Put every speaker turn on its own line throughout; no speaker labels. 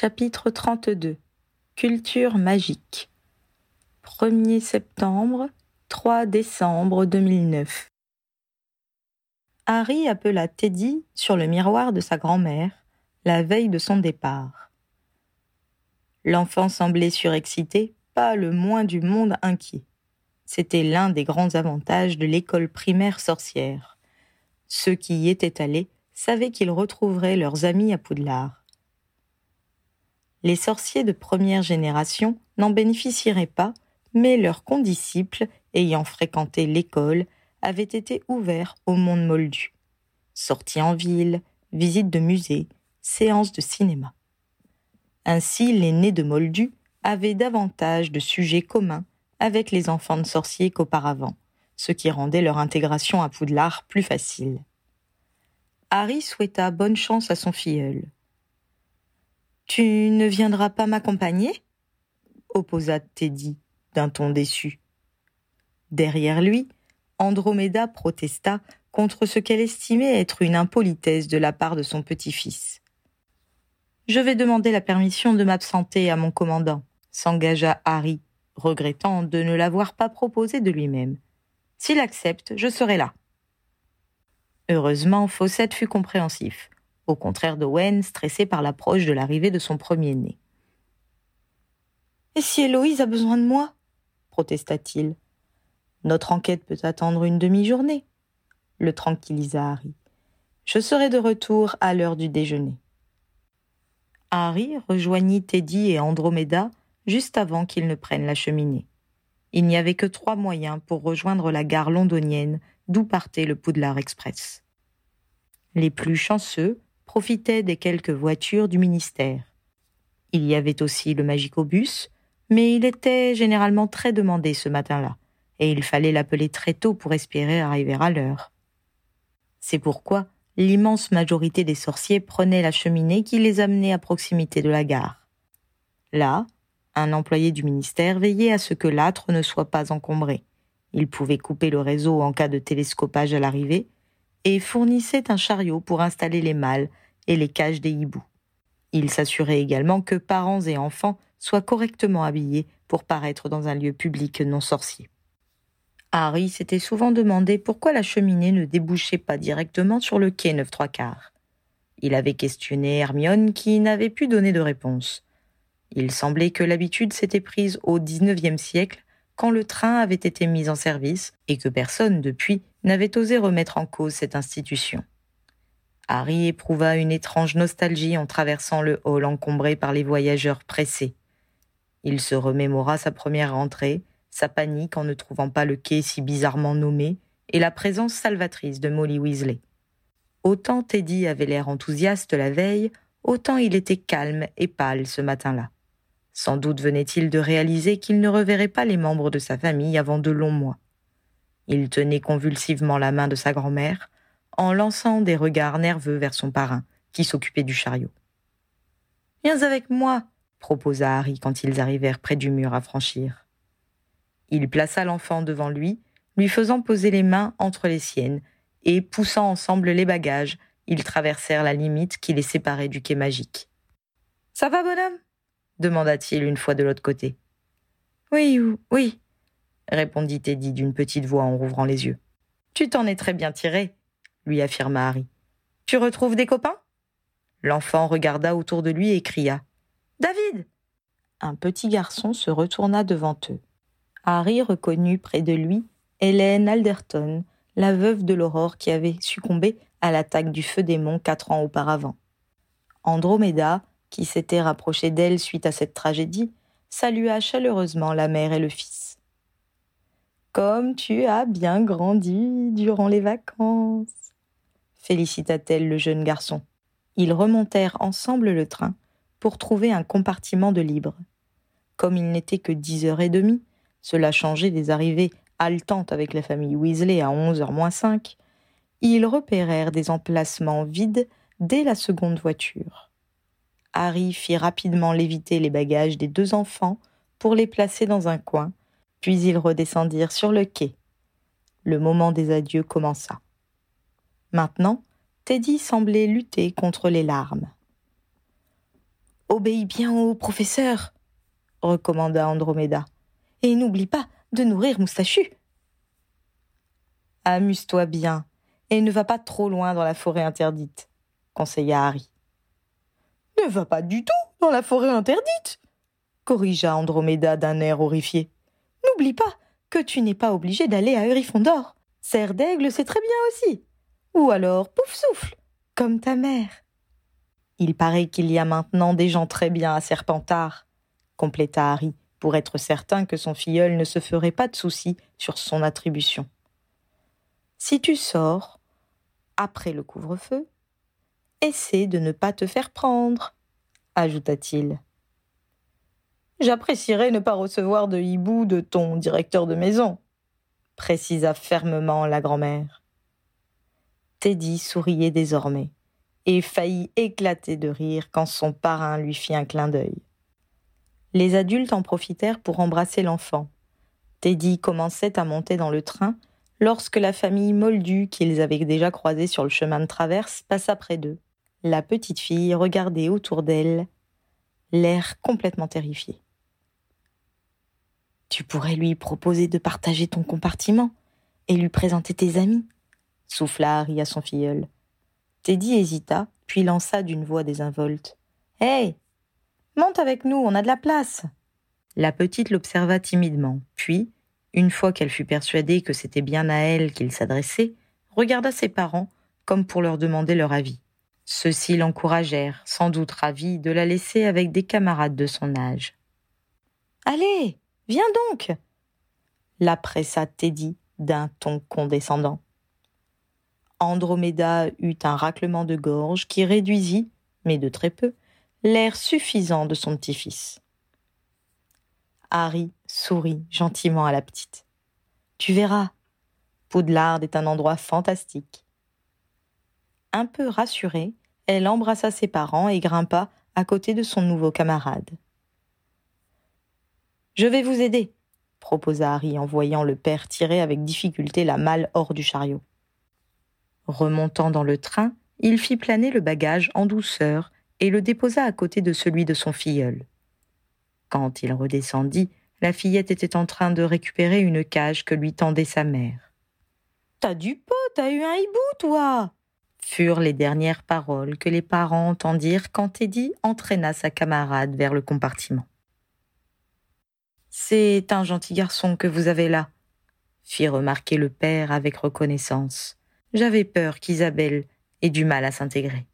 Chapitre 32 Culture magique 1er septembre 3 décembre 2009 Harry appela Teddy sur le miroir de sa grand-mère la veille de son départ. L'enfant semblait surexcité, pas le moins du monde inquiet. C'était l'un des grands avantages de l'école primaire sorcière. Ceux qui y étaient allés savaient qu'ils retrouveraient leurs amis à Poudlard. Les sorciers de première génération n'en bénéficieraient pas, mais leurs condisciples, ayant fréquenté l'école, avaient été ouverts au monde moldu. Sorties en ville, visites de musées, séances de cinéma. Ainsi, les nés de Moldu avaient davantage de sujets communs avec les enfants de sorciers qu'auparavant, ce qui rendait leur intégration à Poudlard plus facile. Harry souhaita bonne chance à son filleul. Tu ne viendras pas m'accompagner? opposa Teddy d'un ton déçu. Derrière lui, Andromeda protesta contre ce qu'elle estimait être une impolitesse de la part de son petit-fils. Je vais demander la permission de m'absenter à mon commandant, s'engagea Harry, regrettant de ne l'avoir pas proposé de lui-même. S'il accepte, je serai là. Heureusement, Fawcett fut compréhensif, au contraire d'Owen, stressé par l'approche de l'arrivée de son premier-né. Et si Héloïse a besoin de moi? protesta-t-il. Notre enquête peut attendre une demi-journée, le tranquillisa Harry. Je serai de retour à l'heure du déjeuner. Harry rejoignit Teddy et Andromeda juste avant qu'ils ne prennent la cheminée. Il n'y avait que trois moyens pour rejoindre la gare londonienne d'où partait le Poudlard Express. Les plus chanceux profitaient des quelques voitures du ministère. Il y avait aussi le Magicobus, mais il était généralement très demandé ce matin-là, et il fallait l'appeler très tôt pour espérer arriver à l'heure. C'est pourquoi l'immense majorité des sorciers prenaient la cheminée qui les amenait à proximité de la gare. Là, un employé du ministère veillait à ce que l'âtre ne soit pas encombré. Il pouvait couper le réseau en cas de télescopage à l'arrivée et fournissait un chariot pour installer les mâles et les cages des hiboux. Il s'assurait également que parents et enfants soient correctement habillés pour paraître dans un lieu public non sorcier. Harry s'était souvent demandé pourquoi la cheminée ne débouchait pas directement sur le quai neuf trois quarts. Il avait questionné Hermione qui n'avait pu donner de réponse. Il semblait que l'habitude s'était prise au XIXe siècle quand le train avait été mis en service et que personne depuis n'avait osé remettre en cause cette institution. Harry éprouva une étrange nostalgie en traversant le hall encombré par les voyageurs pressés. Il se remémora sa première rentrée, sa panique en ne trouvant pas le quai si bizarrement nommé, et la présence salvatrice de Molly Weasley. Autant Teddy avait l'air enthousiaste la veille, autant il était calme et pâle ce matin-là. Sans doute venait-il de réaliser qu'il ne reverrait pas les membres de sa famille avant de longs mois. Il tenait convulsivement la main de sa grand-mère, en lançant des regards nerveux vers son parrain, qui s'occupait du chariot. Viens avec moi, proposa Harry quand ils arrivèrent près du mur à franchir. Il plaça l'enfant devant lui, lui faisant poser les mains entre les siennes, et poussant ensemble les bagages, ils traversèrent la limite qui les séparait du quai magique. Ça va, bonhomme? demanda-t-il une fois de l'autre côté. Oui, oui, répondit Teddy d'une petite voix en rouvrant les yeux. Tu t'en es très bien tiré, lui affirma Harry. Tu retrouves des copains? L'enfant regarda autour de lui et cria. David Un petit garçon se retourna devant eux. Harry reconnut près de lui Hélène Alderton, la veuve de l'aurore qui avait succombé à l'attaque du feu démon quatre ans auparavant. Andromeda, qui s'était rapproché d'elle suite à cette tragédie, salua chaleureusement la mère et le fils. Comme tu as bien grandi durant les vacances, félicita-t-elle le jeune garçon. Ils remontèrent ensemble le train pour trouver un compartiment de libre. Comme il n'était que dix heures et demie, cela changeait des arrivées haletantes avec la famille Weasley à onze heures moins cinq, ils repérèrent des emplacements vides dès la seconde voiture. Harry fit rapidement léviter les bagages des deux enfants pour les placer dans un coin, puis ils redescendirent sur le quai. Le moment des adieux commença. Maintenant, Teddy semblait lutter contre les larmes. Obéis bien au professeur, recommanda Andromeda. Et n'oublie pas de nourrir Moustachu. Amuse-toi bien, et ne va pas trop loin dans la forêt interdite, conseilla Harry. Ne va pas du tout dans la forêt interdite, corrigea Andromeda d'un air horrifié. N'oublie pas que tu n'es pas obligé d'aller à Eurifondor. Serre d'aigle, c'est très bien aussi. Ou alors, pouf souffle, comme ta mère. Il paraît qu'il y a maintenant des gens très bien à Serpentard, compléta Harry, pour être certain que son filleul ne se ferait pas de soucis sur son attribution. Si tu sors, après le couvre-feu, essaie de ne pas te faire prendre, ajouta-t-il. J'apprécierais ne pas recevoir de hibou de ton directeur de maison, précisa fermement la grand-mère. Teddy souriait désormais et faillit éclater de rire quand son parrain lui fit un clin d'œil. Les adultes en profitèrent pour embrasser l'enfant. Teddy commençait à monter dans le train lorsque la famille Moldu, qu'ils avaient déjà croisée sur le chemin de traverse, passa près d'eux. La petite fille regardait autour d'elle, l'air complètement terrifié. Tu pourrais lui proposer de partager ton compartiment et lui présenter tes amis, souffla Harry à son filleul. Teddy hésita, puis lança d'une voix désinvolte. Hé Monte avec nous, on a de la place. La petite l'observa timidement, puis, une fois qu'elle fut persuadée que c'était bien à elle qu'il s'adressait, regarda ses parents comme pour leur demander leur avis. Ceux-ci l'encouragèrent, sans doute ravis de la laisser avec des camarades de son âge. Allez, viens donc la pressa Teddy d'un ton condescendant. Andromeda eut un raclement de gorge qui réduisit, mais de très peu, l'air suffisant de son petit-fils. Harry sourit gentiment à la petite. Tu verras, Poudlard est un endroit fantastique. Un peu rassurée, elle embrassa ses parents et grimpa à côté de son nouveau camarade. Je vais vous aider, proposa Harry en voyant le père tirer avec difficulté la malle hors du chariot. Remontant dans le train, il fit planer le bagage en douceur et le déposa à côté de celui de son filleul. Quand il redescendit, la fillette était en train de récupérer une cage que lui tendait sa mère. T'as du pot, t'as eu un hibou, toi furent les dernières paroles que les parents entendirent quand Teddy entraîna sa camarade vers le compartiment. C'est un gentil garçon que vous avez là, fit remarquer le père avec reconnaissance. J'avais peur qu'Isabelle ait du mal à s'intégrer.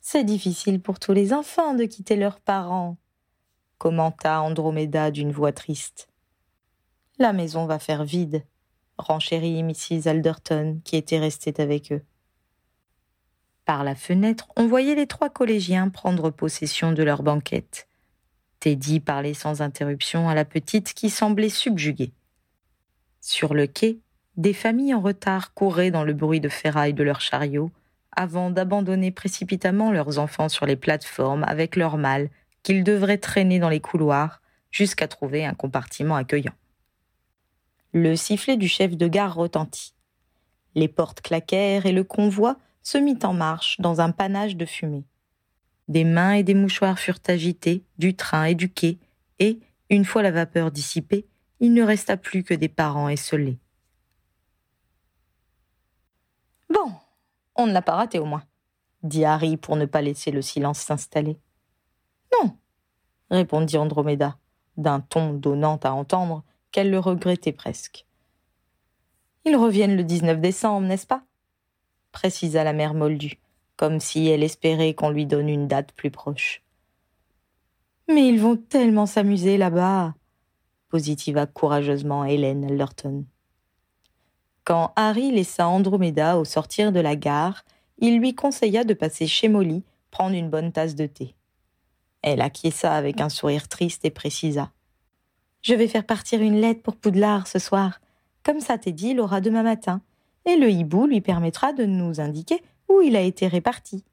C'est difficile pour tous les enfants de quitter leurs parents, commenta Andromeda d'une voix triste. La maison va faire vide, renchérit Mrs. Alderton, qui était restée avec eux. Par la fenêtre, on voyait les trois collégiens prendre possession de leur banquette. Teddy parlait sans interruption à la petite qui semblait subjuguée. Sur le quai, des familles en retard couraient dans le bruit de ferraille de leurs chariots, avant d'abandonner précipitamment leurs enfants sur les plateformes avec leurs mâles qu'ils devraient traîner dans les couloirs jusqu'à trouver un compartiment accueillant. Le sifflet du chef de gare retentit. Les portes claquèrent et le convoi se mit en marche dans un panache de fumée. Des mains et des mouchoirs furent agités du train et du quai, et, une fois la vapeur dissipée, il ne resta plus que des parents esselés. On ne l'a pas raté au moins, dit Harry pour ne pas laisser le silence s'installer. Non, répondit Andromeda, d'un ton donnant à entendre qu'elle le regrettait presque. Ils reviennent le 19 décembre, n'est-ce pas? précisa la mère Moldue, comme si elle espérait qu'on lui donne une date plus proche. Mais ils vont tellement s'amuser là-bas, positiva courageusement Hélène Allerton. Quand Harry laissa Andromeda au sortir de la gare, il lui conseilla de passer chez Molly prendre une bonne tasse de thé. Elle acquiesça avec un sourire triste et précisa. Je vais faire partir une lettre pour Poudlard ce soir. Comme ça, Teddy l'aura demain matin, et le hibou lui permettra de nous indiquer où il a été réparti.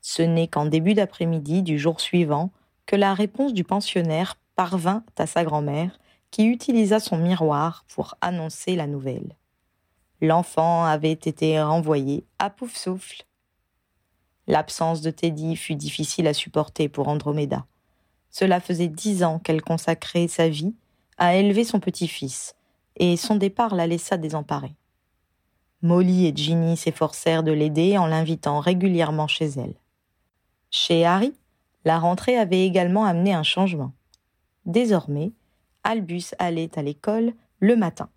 Ce n'est qu'en début d'après-midi du jour suivant que la réponse du pensionnaire parvint à sa grand-mère, qui utilisa son miroir pour annoncer la nouvelle. L'enfant avait été renvoyé à pouf souffle. L'absence de Teddy fut difficile à supporter pour Andromeda. Cela faisait dix ans qu'elle consacrait sa vie à élever son petit-fils, et son départ la laissa désemparée. Molly et Ginny s'efforcèrent de l'aider en l'invitant régulièrement chez elle. Chez Harry, la rentrée avait également amené un changement. Désormais, Albus allait à l'école le matin,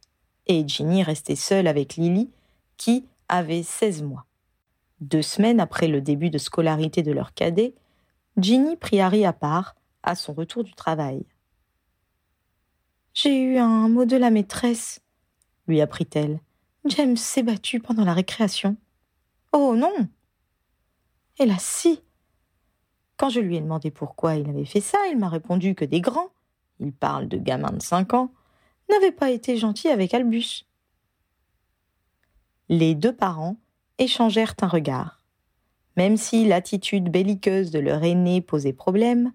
et Ginny restait seule avec Lily, qui avait seize mois. Deux semaines après le début de scolarité de leur cadet, Ginny prit Harry à part à son retour du travail. J'ai eu un mot de la maîtresse, lui apprit-elle. James s'est battu pendant la récréation. Oh non Hélas si Quand je lui ai demandé pourquoi il avait fait ça, il m'a répondu que des grands, il parle de gamins de cinq ans, n'avaient pas été gentils avec Albus. Les deux parents échangèrent un regard. Même si l'attitude belliqueuse de leur aîné posait problème,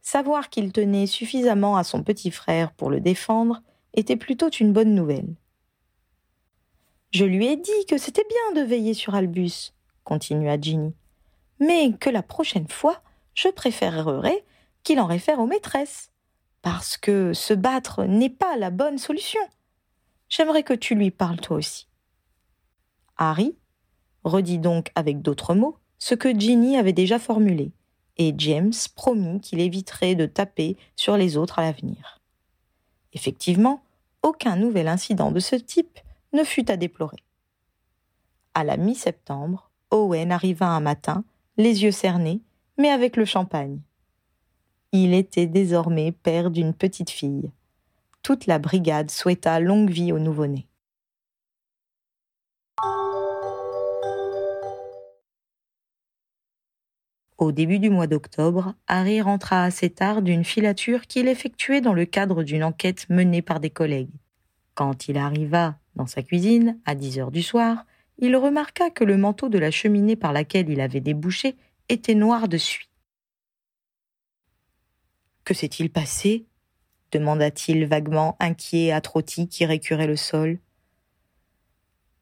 savoir qu'il tenait suffisamment à son petit frère pour le défendre était plutôt une bonne nouvelle. Je lui ai dit que c'était bien de veiller sur Albus, continua Ginny, mais que la prochaine fois, je préférerais qu'il en réfère aux maîtresses, parce que se battre n'est pas la bonne solution. J'aimerais que tu lui parles toi aussi. Harry redit donc avec d'autres mots ce que Ginny avait déjà formulé et James promit qu'il éviterait de taper sur les autres à l'avenir. Effectivement, aucun nouvel incident de ce type ne fut à déplorer. À la mi-septembre, Owen arriva un matin, les yeux cernés, mais avec le champagne. Il était désormais père d'une petite fille. Toute la brigade souhaita longue vie au nouveau-né. Au début du mois d'octobre, Harry rentra assez tard d'une filature qu'il effectuait dans le cadre d'une enquête menée par des collègues. Quand il arriva dans sa cuisine, à dix heures du soir, il remarqua que le manteau de la cheminée par laquelle il avait débouché était noir de suie. Que s'est-il passé demanda-t-il vaguement inquiet à Trotty qui récurait le sol.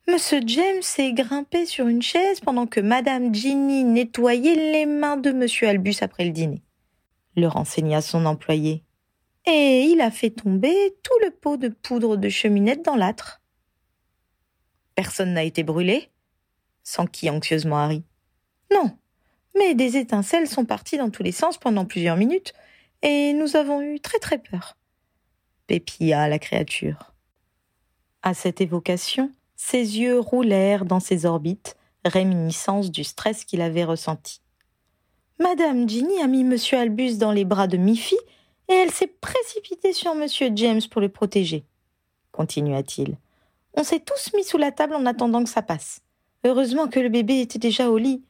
Monsieur James est grimpé sur une chaise pendant que Madame Ginny nettoyait les mains de Monsieur Albus après le dîner. Le renseigna son employé. Et il a fait tomber tout le pot de poudre de cheminette dans l'âtre. Personne n'a été brûlé? s'enquit anxieusement Harry. Non, mais des étincelles sont parties dans tous les sens pendant plusieurs minutes, et nous avons eu très très peur. Pépilla la créature. À cette évocation, ses yeux roulèrent dans ses orbites, réminiscence du stress qu'il avait ressenti. Madame Ginny a mis Monsieur Albus dans les bras de Miffy et elle s'est précipitée sur Monsieur James pour le protéger, continua-t-il. On s'est tous mis sous la table en attendant que ça passe. Heureusement que le bébé était déjà au lit.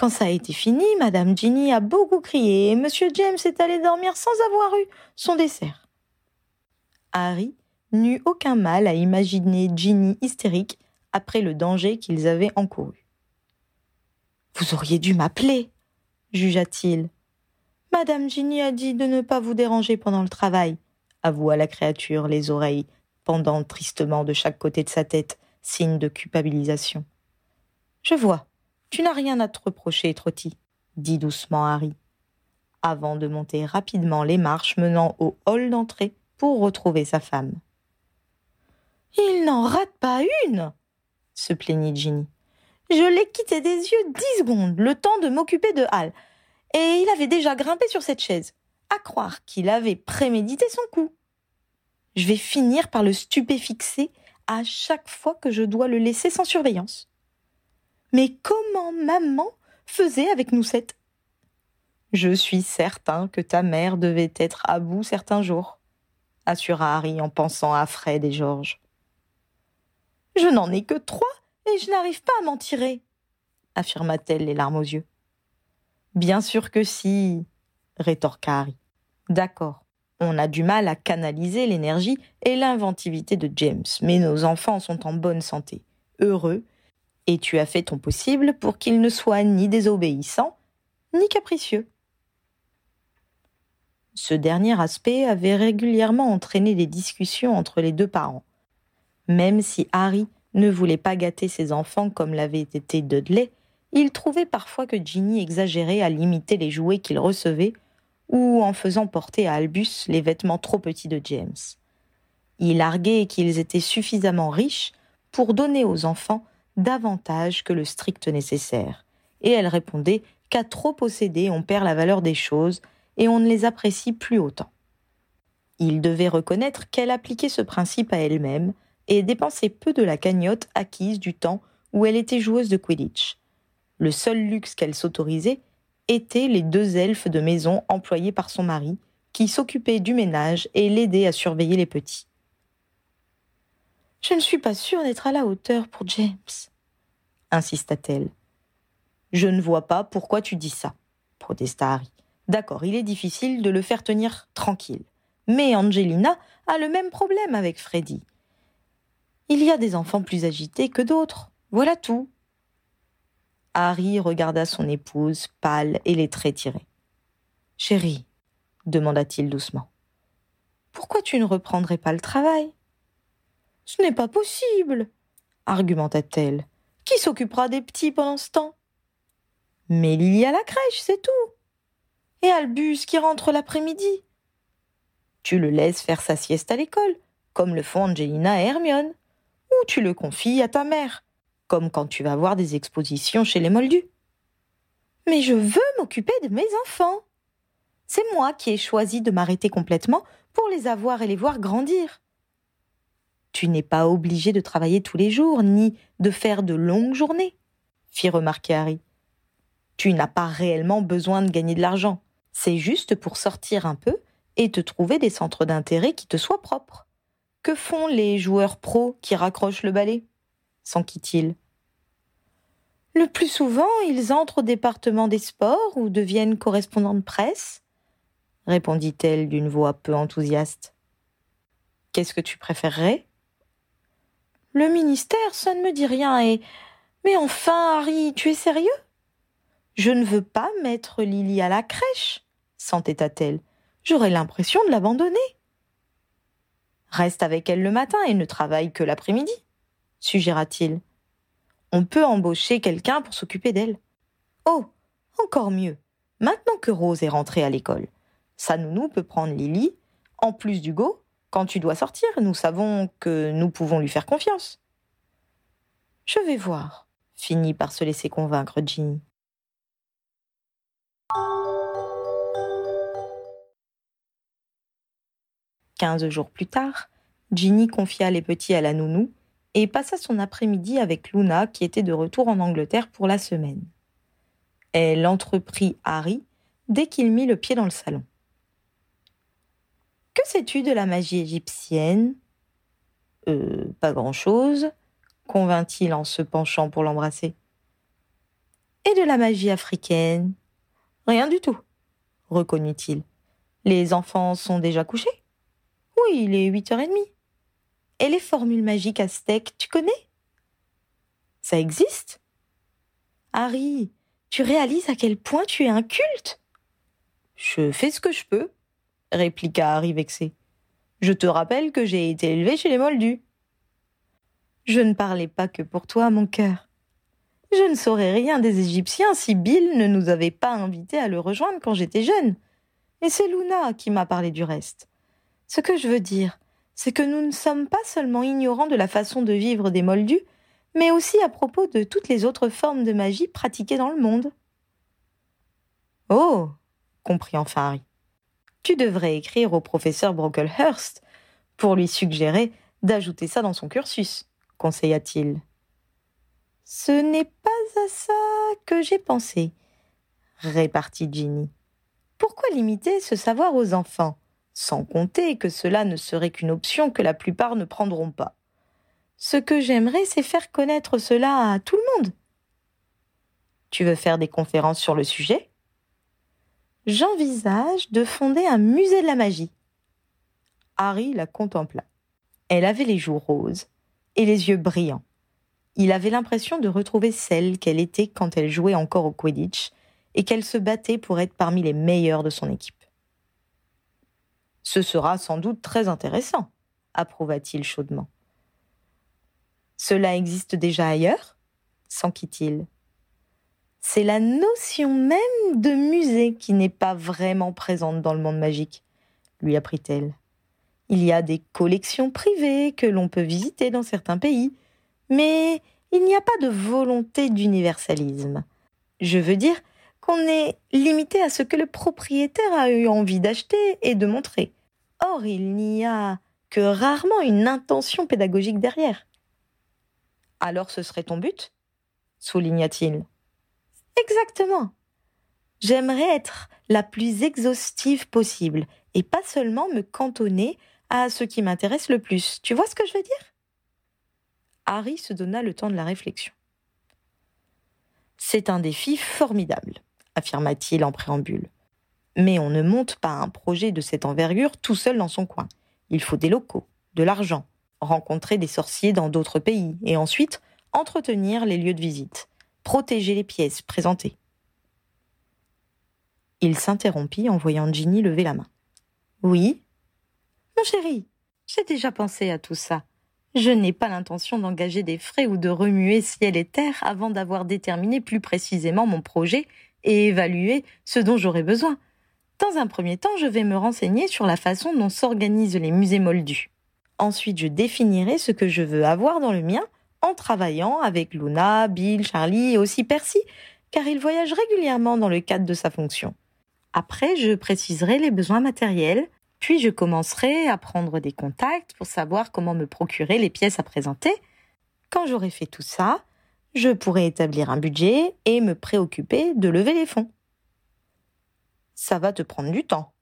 Quand ça a été fini, Madame Ginny a beaucoup crié et Monsieur James est allé dormir sans avoir eu son dessert. Harry n'eut aucun mal à imaginer Ginny hystérique après le danger qu'ils avaient encouru. Vous auriez dû m'appeler, jugea-t-il. Madame Ginny a dit de ne pas vous déranger pendant le travail, avoua la créature, les oreilles pendant tristement de chaque côté de sa tête, signe de culpabilisation. Je vois, tu n'as rien à te reprocher, Trotty, dit doucement Harry, avant de monter rapidement les marches menant au hall d'entrée pour retrouver sa femme. Il n'en rate pas une se plaignit Ginny. Je l'ai quitté des yeux dix secondes, le temps de m'occuper de Hal, et il avait déjà grimpé sur cette chaise. À croire qu'il avait prémédité son coup. Je vais finir par le stupéfixer à chaque fois que je dois le laisser sans surveillance. Mais comment maman faisait avec nous sept? Je suis certain que ta mère devait être à bout certains jours, assura Harry en pensant à Fred et Georges. Je n'en ai que trois et je n'arrive pas à m'en tirer, affirma-t-elle les larmes aux yeux. Bien sûr que si, rétorqua Harry. D'accord, on a du mal à canaliser l'énergie et l'inventivité de James, mais nos enfants sont en bonne santé, heureux, et tu as fait ton possible pour qu'ils ne soient ni désobéissants, ni capricieux. Ce dernier aspect avait régulièrement entraîné des discussions entre les deux parents, même si Harry ne voulait pas gâter ses enfants comme l'avait été Dudley, il trouvait parfois que Ginny exagérait à limiter les jouets qu'il recevait ou en faisant porter à Albus les vêtements trop petits de James. Il arguait qu'ils étaient suffisamment riches pour donner aux enfants davantage que le strict nécessaire, et elle répondait qu'à trop posséder on perd la valeur des choses et on ne les apprécie plus autant. Il devait reconnaître qu'elle appliquait ce principe à elle-même et dépensait peu de la cagnotte acquise du temps où elle était joueuse de Quidditch. Le seul luxe qu'elle s'autorisait était les deux elfes de maison employés par son mari, qui s'occupaient du ménage et l'aidaient à surveiller les petits. Je ne suis pas sûre d'être à la hauteur pour James, insista-t-elle. Je ne vois pas pourquoi tu dis ça, protesta Harry. D'accord, il est difficile de le faire tenir tranquille. Mais Angelina a le même problème avec Freddy. Il y a des enfants plus agités que d'autres. Voilà tout. Harry regarda son épouse, pâle et les traits tirés. Chérie, demanda-t-il doucement, pourquoi tu ne reprendrais pas le travail? Ce n'est pas possible, argumenta-t-elle. Qui s'occupera des petits pendant ce temps? Mais Lily à la crèche, c'est tout. Et Albus qui rentre l'après-midi? Tu le laisses faire sa sieste à l'école, comme le font Angelina et Hermione, ou tu le confies à ta mère comme quand tu vas voir des expositions chez les Moldus. Mais je veux m'occuper de mes enfants. C'est moi qui ai choisi de m'arrêter complètement pour les avoir et les voir grandir. Tu n'es pas obligé de travailler tous les jours, ni de faire de longues journées, fit remarquer Harry. Tu n'as pas réellement besoin de gagner de l'argent. C'est juste pour sortir un peu et te trouver des centres d'intérêt qui te soient propres. Que font les joueurs pros qui raccrochent le balai? s'enquit-il. Le plus souvent, ils entrent au département des sports ou deviennent correspondants de presse, répondit-elle d'une voix peu enthousiaste. Qu'est-ce que tu préférerais? Le ministère, ça ne me dit rien et. Mais enfin, Harry, tu es sérieux? Je ne veux pas mettre Lily à la crèche, s'entêta-t-elle. J'aurais l'impression de l'abandonner. Reste avec elle le matin et ne travaille que l'après-midi suggéra-t-il. On peut embaucher quelqu'un pour s'occuper d'elle. Oh, encore mieux. Maintenant que Rose est rentrée à l'école, sa nounou peut prendre Lily, en plus d'Hugo, quand tu dois sortir, nous savons que nous pouvons lui faire confiance. Je vais voir, finit par se laisser convaincre Ginny. Quinze jours plus tard, Ginny confia les petits à la nounou et passa son après-midi avec Luna qui était de retour en Angleterre pour la semaine. Elle entreprit Harry dès qu'il mit le pied dans le salon. Que sais-tu de la magie égyptienne? Euh, pas grand-chose, convint-il en se penchant pour l'embrasser. Et de la magie africaine? Rien du tout, reconnut-il. Les enfants sont déjà couchés? Oui, il est huit heures et demie. Et les formules magiques aztèques, tu connais? Ça existe? Harry, tu réalises à quel point tu es un culte Je fais ce que je peux, répliqua Harry vexé. Je te rappelle que j'ai été élevé chez les Moldus. Je ne parlais pas que pour toi, mon cœur. Je ne saurais rien des Égyptiens si Bill ne nous avait pas invités à le rejoindre quand j'étais jeune. Et c'est Luna qui m'a parlé du reste. Ce que je veux dire, c'est que nous ne sommes pas seulement ignorants de la façon de vivre des Moldus, mais aussi à propos de toutes les autres formes de magie pratiquées dans le monde. Oh comprit enfin Harry. Tu devrais écrire au professeur Brocklehurst pour lui suggérer d'ajouter ça dans son cursus, conseilla-t-il. Ce n'est pas à ça que j'ai pensé, répartit Ginny. Pourquoi limiter ce savoir aux enfants sans compter que cela ne serait qu'une option que la plupart ne prendront pas? Ce que j'aimerais, c'est faire connaître cela à tout le monde. Tu veux faire des conférences sur le sujet? J'envisage de fonder un musée de la magie. Harry la contempla. Elle avait les joues roses et les yeux brillants. Il avait l'impression de retrouver celle qu'elle était quand elle jouait encore au Quidditch et qu'elle se battait pour être parmi les meilleurs de son équipe. Ce sera sans doute très intéressant, approuva-t-il chaudement. Cela existe déjà ailleurs? s'enquit-il. C'est la notion même de musée qui n'est pas vraiment présente dans le monde magique, lui apprit-elle. Il y a des collections privées que l'on peut visiter dans certains pays, mais il n'y a pas de volonté d'universalisme. Je veux dire qu'on est limité à ce que le propriétaire a eu envie d'acheter et de montrer. Or, il n'y a que rarement une intention pédagogique derrière. Alors ce serait ton but? souligna-t-il. Exactement. J'aimerais être la plus exhaustive possible et pas seulement me cantonner à ce qui m'intéresse le plus. Tu vois ce que je veux dire? Harry se donna le temps de la réflexion. C'est un défi formidable, affirma-t-il en préambule. Mais on ne monte pas un projet de cette envergure tout seul dans son coin. Il faut des locaux, de l'argent, rencontrer des sorciers dans d'autres pays, et ensuite entretenir les lieux de visite, protéger les pièces présentées. Il s'interrompit en voyant Ginny lever la main. Oui? Mon chéri, j'ai déjà pensé à tout ça. Je n'ai pas l'intention d'engager des frais ou de remuer ciel et terre avant d'avoir déterminé plus précisément mon projet et évalué ce dont j'aurai besoin. Dans un premier temps, je vais me renseigner sur la façon dont s'organisent les musées moldus. Ensuite, je définirai ce que je veux avoir dans le mien en travaillant avec Luna, Bill, Charlie et aussi Percy, car il voyage régulièrement dans le cadre de sa fonction. Après, je préciserai les besoins matériels, puis je commencerai à prendre des contacts pour savoir comment me procurer les pièces à présenter. Quand j'aurai fait tout ça, je pourrai établir un budget et me préoccuper de lever les fonds. Ça va te prendre du temps,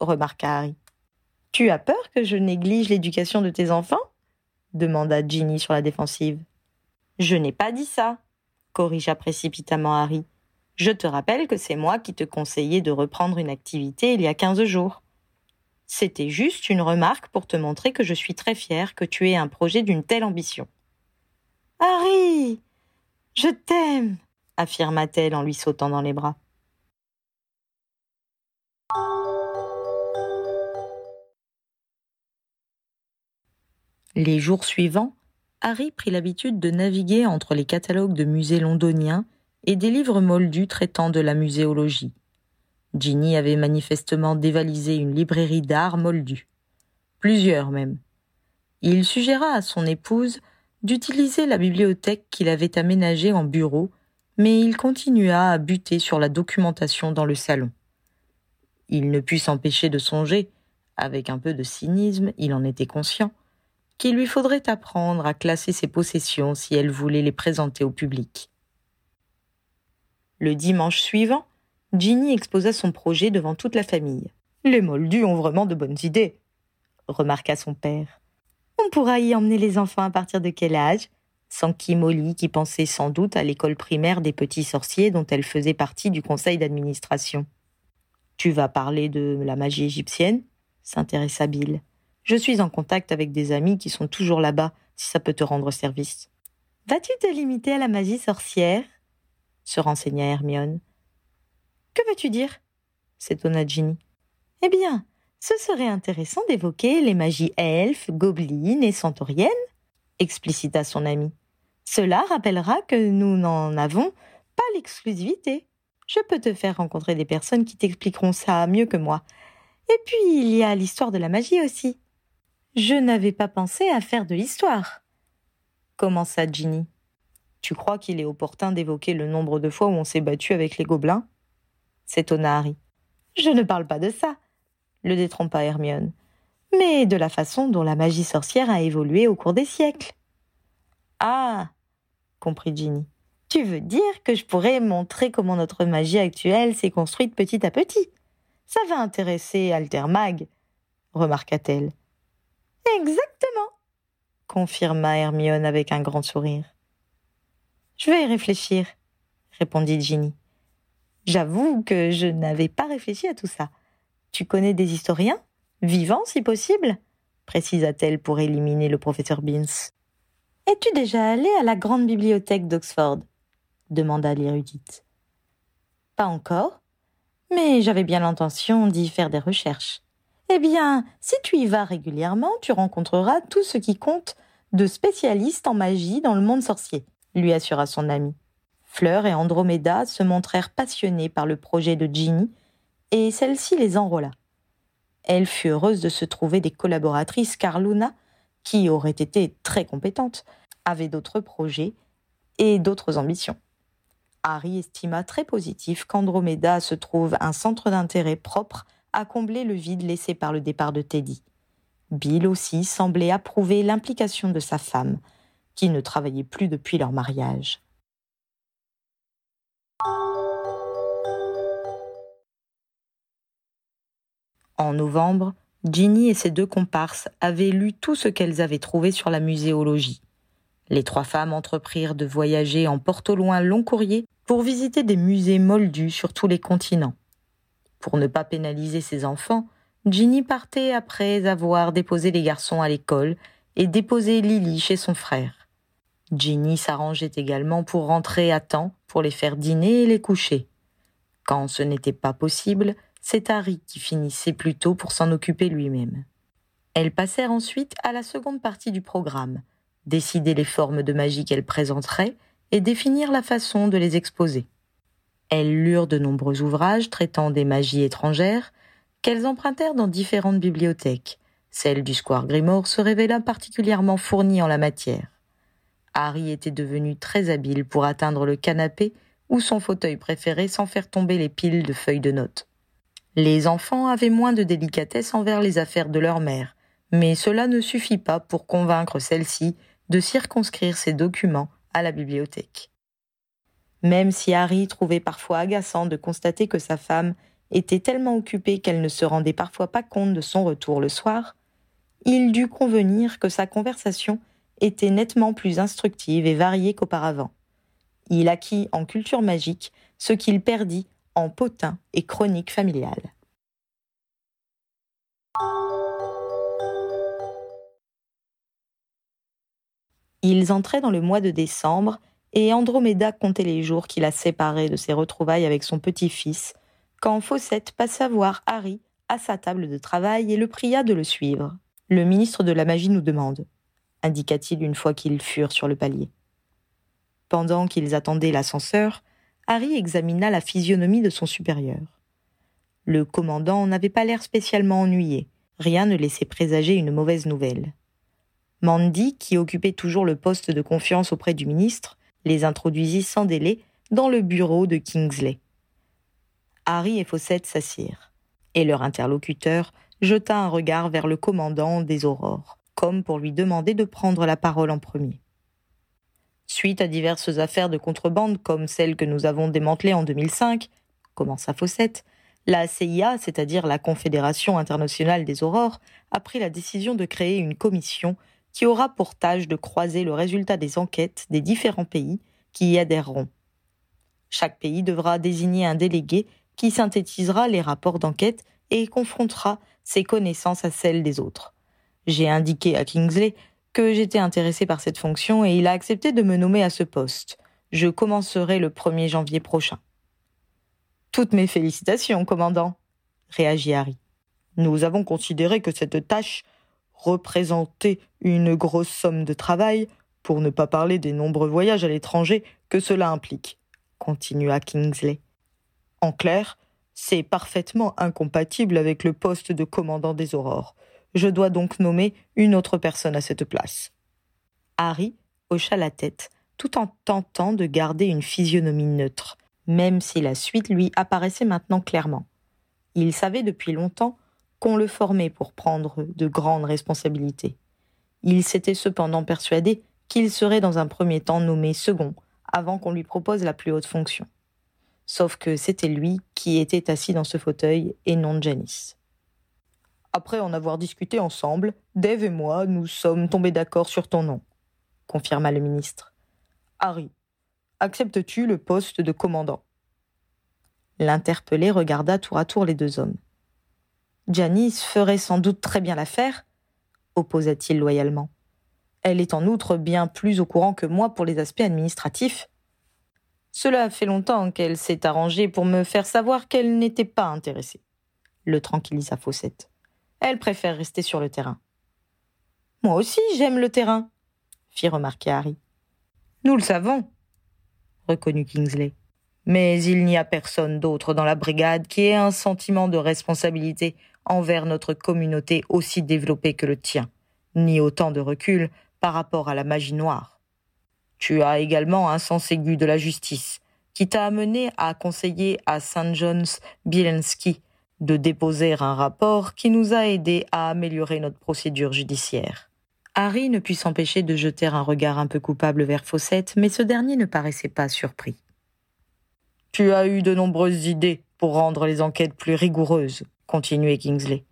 remarqua Harry. Tu as peur que je néglige l'éducation de tes enfants? Demanda Ginny sur la défensive. Je n'ai pas dit ça, corrigea précipitamment Harry. Je te rappelle que c'est moi qui te conseillais de reprendre une activité il y a quinze jours. C'était juste une remarque pour te montrer que je suis très fière que tu aies un projet d'une telle ambition. Harry, je t'aime, affirma-t-elle en lui sautant dans les bras. Les jours suivants, Harry prit l'habitude de naviguer entre les catalogues de musées londoniens et des livres moldus traitant de la muséologie. Ginny avait manifestement dévalisé une librairie d'art moldu. Plusieurs même. Il suggéra à son épouse d'utiliser la bibliothèque qu'il avait aménagée en bureau, mais il continua à buter sur la documentation dans le salon. Il ne put s'empêcher de songer, avec un peu de cynisme, il en était conscient, qu'il lui faudrait apprendre à classer ses possessions si elle voulait les présenter au public. Le dimanche suivant, Ginny exposa son projet devant toute la famille. Les Moldus ont vraiment de bonnes idées, remarqua son père. On pourra y emmener les enfants à partir de quel âge? S'enquit Molly, qui pensait sans doute à l'école primaire des petits sorciers dont elle faisait partie du conseil d'administration. Tu vas parler de la magie égyptienne? s'intéressa Bill. Je suis en contact avec des amis qui sont toujours là-bas, si ça peut te rendre service. Vas-tu te limiter à la magie sorcière? se renseigna Hermione. Que veux-tu dire? s'étonna Ginny. Eh bien, ce serait intéressant d'évoquer les magies elfes, gobelines et centauriennes, explicita son ami. Cela rappellera que nous n'en avons pas l'exclusivité. Je peux te faire rencontrer des personnes qui t'expliqueront ça mieux que moi. Et puis, il y a l'histoire de la magie aussi. Je n'avais pas pensé à faire de l'histoire, commença Ginny? Tu crois qu'il est opportun d'évoquer le nombre de fois où on s'est battu avec les gobelins? S'étonna Harry. Je ne parle pas de ça, le détrompa Hermione, mais de la façon dont la magie sorcière a évolué au cours des siècles. Ah comprit Ginny. Tu veux dire que je pourrais montrer comment notre magie actuelle s'est construite petit à petit? Ça va intéresser Altermag, remarqua-t-elle. Exactement, confirma Hermione avec un grand sourire. Je vais y réfléchir, répondit Ginny. J'avoue que je n'avais pas réfléchi à tout ça. Tu connais des historiens Vivants, si possible précisa-t-elle pour éliminer le professeur Beans. Es-tu déjà allé à la grande bibliothèque d'Oxford? demanda l'érudite. Pas encore, mais j'avais bien l'intention d'y faire des recherches. Eh bien, si tu y vas régulièrement, tu rencontreras tout ce qui compte de spécialistes en magie dans le monde sorcier, lui assura son ami. Fleur et Andromeda se montrèrent passionnés par le projet de Ginny et celle-ci les enrôla. Elle fut heureuse de se trouver des collaboratrices car Luna, qui aurait été très compétente, avait d'autres projets et d'autres ambitions. Harry estima très positif qu'Andromeda se trouve un centre d'intérêt propre à combler le vide laissé par le départ de Teddy. Bill aussi semblait approuver l'implication de sa femme, qui ne travaillait plus depuis leur mariage. En novembre, Ginny et ses deux comparses avaient lu tout ce qu'elles avaient trouvé sur la muséologie. Les trois femmes entreprirent de voyager en porte loin long courrier pour visiter des musées moldus sur tous les continents. Pour ne pas pénaliser ses enfants, Ginny partait après avoir déposé les garçons à l'école et déposé Lily chez son frère. Ginny s'arrangeait également pour rentrer à temps pour les faire dîner et les coucher. Quand ce n'était pas possible, c'est Harry qui finissait plus tôt pour s'en occuper lui-même. Elles passèrent ensuite à la seconde partie du programme, décider les formes de magie qu'elles présenteraient et définir la façon de les exposer. Elles lurent de nombreux ouvrages traitant des magies étrangères qu'elles empruntèrent dans différentes bibliothèques. Celle du Square Grimoire se révéla particulièrement fournie en la matière. Harry était devenu très habile pour atteindre le canapé ou son fauteuil préféré sans faire tomber les piles de feuilles de notes. Les enfants avaient moins de délicatesse envers les affaires de leur mère, mais cela ne suffit pas pour convaincre celle-ci de circonscrire ses documents à la bibliothèque. Même si Harry trouvait parfois agaçant de constater que sa femme était tellement occupée qu'elle ne se rendait parfois pas compte de son retour le soir, il dut convenir que sa conversation était nettement plus instructive et variée qu'auparavant. Il acquit en culture magique ce qu'il perdit en potin et chronique familiale. Ils entraient dans le mois de décembre et Andromeda comptait les jours qui la séparaient de ses retrouvailles avec son petit-fils, quand Fawcett passa voir Harry à sa table de travail et le pria de le suivre. Le ministre de la magie nous demande, indiqua-t-il une fois qu'ils furent sur le palier. Pendant qu'ils attendaient l'ascenseur, Harry examina la physionomie de son supérieur. Le commandant n'avait pas l'air spécialement ennuyé. Rien ne laissait présager une mauvaise nouvelle. Mandy, qui occupait toujours le poste de confiance auprès du ministre, les introduisit sans délai dans le bureau de Kingsley. Harry et Fawcett s'assirent, et leur interlocuteur jeta un regard vers le commandant des Aurores, comme pour lui demander de prendre la parole en premier. Suite à diverses affaires de contrebande comme celle que nous avons démantelée en 2005, commença Fawcett, la CIA, c'est-à-dire la Confédération internationale des aurores, a pris la décision de créer une commission qui aura pour tâche de croiser le résultat des enquêtes des différents pays qui y adhéreront. Chaque pays devra désigner un délégué qui synthétisera les rapports d'enquête et confrontera ses connaissances à celles des autres. J'ai indiqué à Kingsley que j'étais intéressé par cette fonction et il a accepté de me nommer à ce poste. Je commencerai le 1er janvier prochain. Toutes mes félicitations, commandant, réagit Harry. Nous avons considéré que cette tâche représentait une grosse somme de travail, pour ne pas parler des nombreux voyages à l'étranger que cela implique, continua Kingsley. En clair, c'est parfaitement incompatible avec le poste de commandant des aurores. Je dois donc nommer une autre personne à cette place. Harry hocha la tête, tout en tentant de garder une physionomie neutre, même si la suite lui apparaissait maintenant clairement. Il savait depuis longtemps qu'on le formait pour prendre de grandes responsabilités. Il s'était cependant persuadé qu'il serait dans un premier temps nommé second, avant qu'on lui propose la plus haute fonction. Sauf que c'était lui qui était assis dans ce fauteuil et non Janice. Après en avoir discuté ensemble, Dave et moi, nous sommes tombés d'accord sur ton nom, confirma le ministre. Harry, acceptes-tu le poste de commandant? L'interpellé regarda tour à tour les deux hommes. Janice ferait sans doute très bien l'affaire, opposa-t-il loyalement. Elle est en outre bien plus au courant que moi pour les aspects administratifs. Cela fait longtemps qu'elle s'est arrangée pour me faire savoir qu'elle n'était pas intéressée. Le tranquillisa Fawcett. Elle préfère rester sur le terrain. Moi aussi, j'aime le terrain, fit remarquer Harry. Nous le savons, reconnut Kingsley. Mais il n'y a personne d'autre dans la brigade qui ait un sentiment de responsabilité envers notre communauté aussi développé que le tien, ni autant de recul par rapport à la magie noire. Tu as également un sens aigu de la justice, qui t'a amené à conseiller à St. John's Bielensky de déposer un rapport qui nous a aidés à améliorer notre procédure judiciaire. Harry ne put s'empêcher de jeter un regard un peu coupable vers Fawcett, mais ce dernier ne paraissait pas surpris. Tu as eu de nombreuses idées pour rendre les enquêtes plus rigoureuses, continuait Kingsley.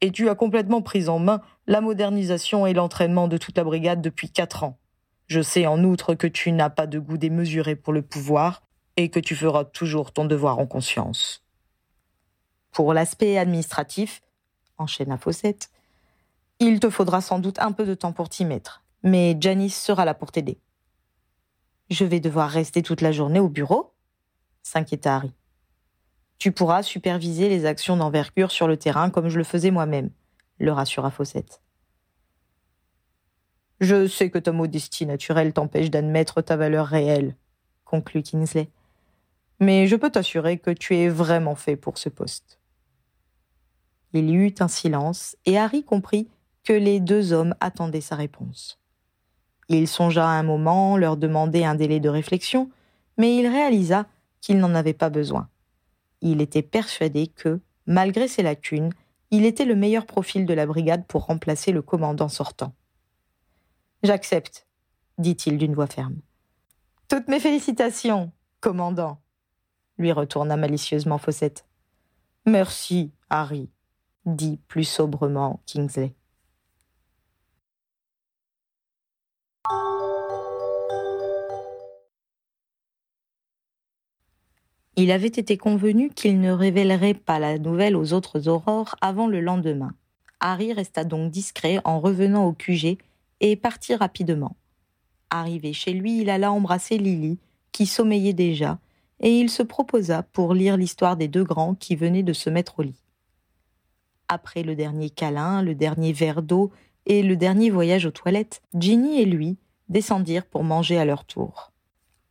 Et tu as complètement pris en main la modernisation et l'entraînement de toute la brigade depuis quatre ans. Je sais en outre que tu n'as pas de goût démesuré pour le pouvoir et que tu feras toujours ton devoir en conscience. Pour l'aspect administratif, enchaîna Fawcett, il te faudra sans doute un peu de temps pour t'y mettre, mais Janice sera là pour t'aider. Je vais devoir rester toute la journée au bureau s'inquiéta Harry. Tu pourras superviser les actions d'envergure sur le terrain comme je le faisais moi-même, le rassura Fawcett. Je sais que ta modestie naturelle t'empêche d'admettre ta valeur réelle, conclut Kingsley. Mais je peux t'assurer que tu es vraiment fait pour ce poste. Il y eut un silence, et Harry comprit que les deux hommes attendaient sa réponse. Il songea un moment leur demander un délai de réflexion, mais il réalisa qu'il n'en avait pas besoin. Il était persuadé que, malgré ses lacunes, il était le meilleur profil de la brigade pour remplacer le commandant sortant. J'accepte, dit-il d'une voix ferme. Toutes mes félicitations, commandant, lui retourna malicieusement Fawcett. Merci, Harry, dit plus sobrement Kingsley. Il avait été convenu qu'il ne révélerait pas la nouvelle aux autres aurores avant le lendemain. Harry resta donc discret en revenant au QG et partit rapidement. Arrivé chez lui, il alla embrasser Lily, qui sommeillait déjà, et il se proposa pour lire l'histoire des deux grands qui venaient de se mettre au lit. Après le dernier câlin, le dernier verre d'eau et le dernier voyage aux toilettes, Ginny et lui descendirent pour manger à leur tour.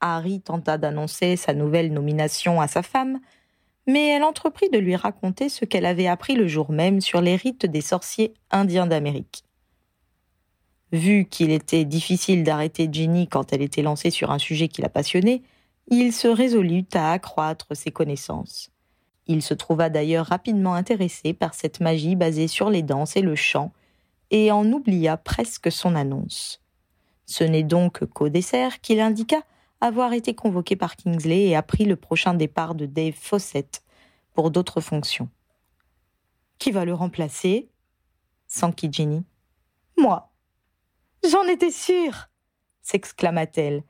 Harry tenta d'annoncer sa nouvelle nomination à sa femme, mais elle entreprit de lui raconter ce qu'elle avait appris le jour même sur les rites des sorciers indiens d'Amérique. Vu qu'il était difficile d'arrêter Ginny quand elle était lancée sur un sujet qui la passionnait, il se résolut à accroître ses connaissances. Il se trouva d'ailleurs rapidement intéressé par cette magie basée sur les danses et le chant, et en oublia presque son annonce. Ce n'est donc qu'au dessert qu'il indiqua avoir été convoqué par Kingsley et appris le prochain départ de Dave Fawcett pour d'autres fonctions. Qui va le remplacer? S'enquit Jenny. Moi. J'en étais sûre s'exclama-t-elle.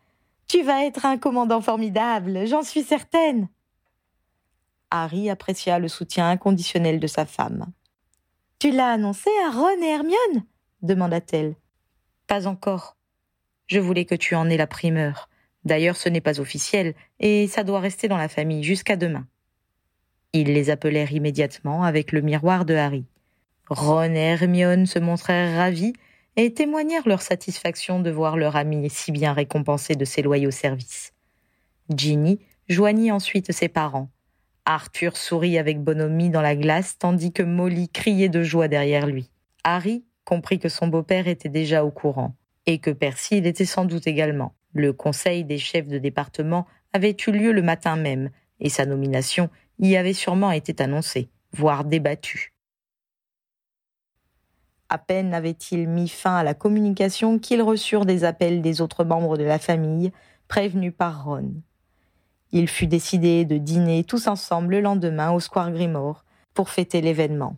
Tu vas être un commandant formidable, j'en suis certaine. Harry apprécia le soutien inconditionnel de sa femme. Tu l'as annoncé à Ron et Hermione? demanda-t-elle. Pas encore. Je voulais que tu en aies la primeur. D'ailleurs, ce n'est pas officiel, et ça doit rester dans la famille jusqu'à demain. Ils les appelèrent immédiatement avec le miroir de Harry. Ron et Hermione se montrèrent ravis et témoignèrent leur satisfaction de voir leur ami si bien récompensé de ses loyaux services. Ginny joignit ensuite ses parents. Arthur sourit avec bonhomie dans la glace tandis que Molly criait de joie derrière lui. Harry comprit que son beau-père était déjà au courant et que Percy l'était sans doute également. Le conseil des chefs de département avait eu lieu le matin même, et sa nomination y avait sûrement été annoncée, voire débattue. À peine avait-il mis fin à la communication qu'ils reçurent des appels des autres membres de la famille, prévenus par Ron. Il fut décidé de dîner tous ensemble le lendemain au Square Grimore pour fêter l'événement.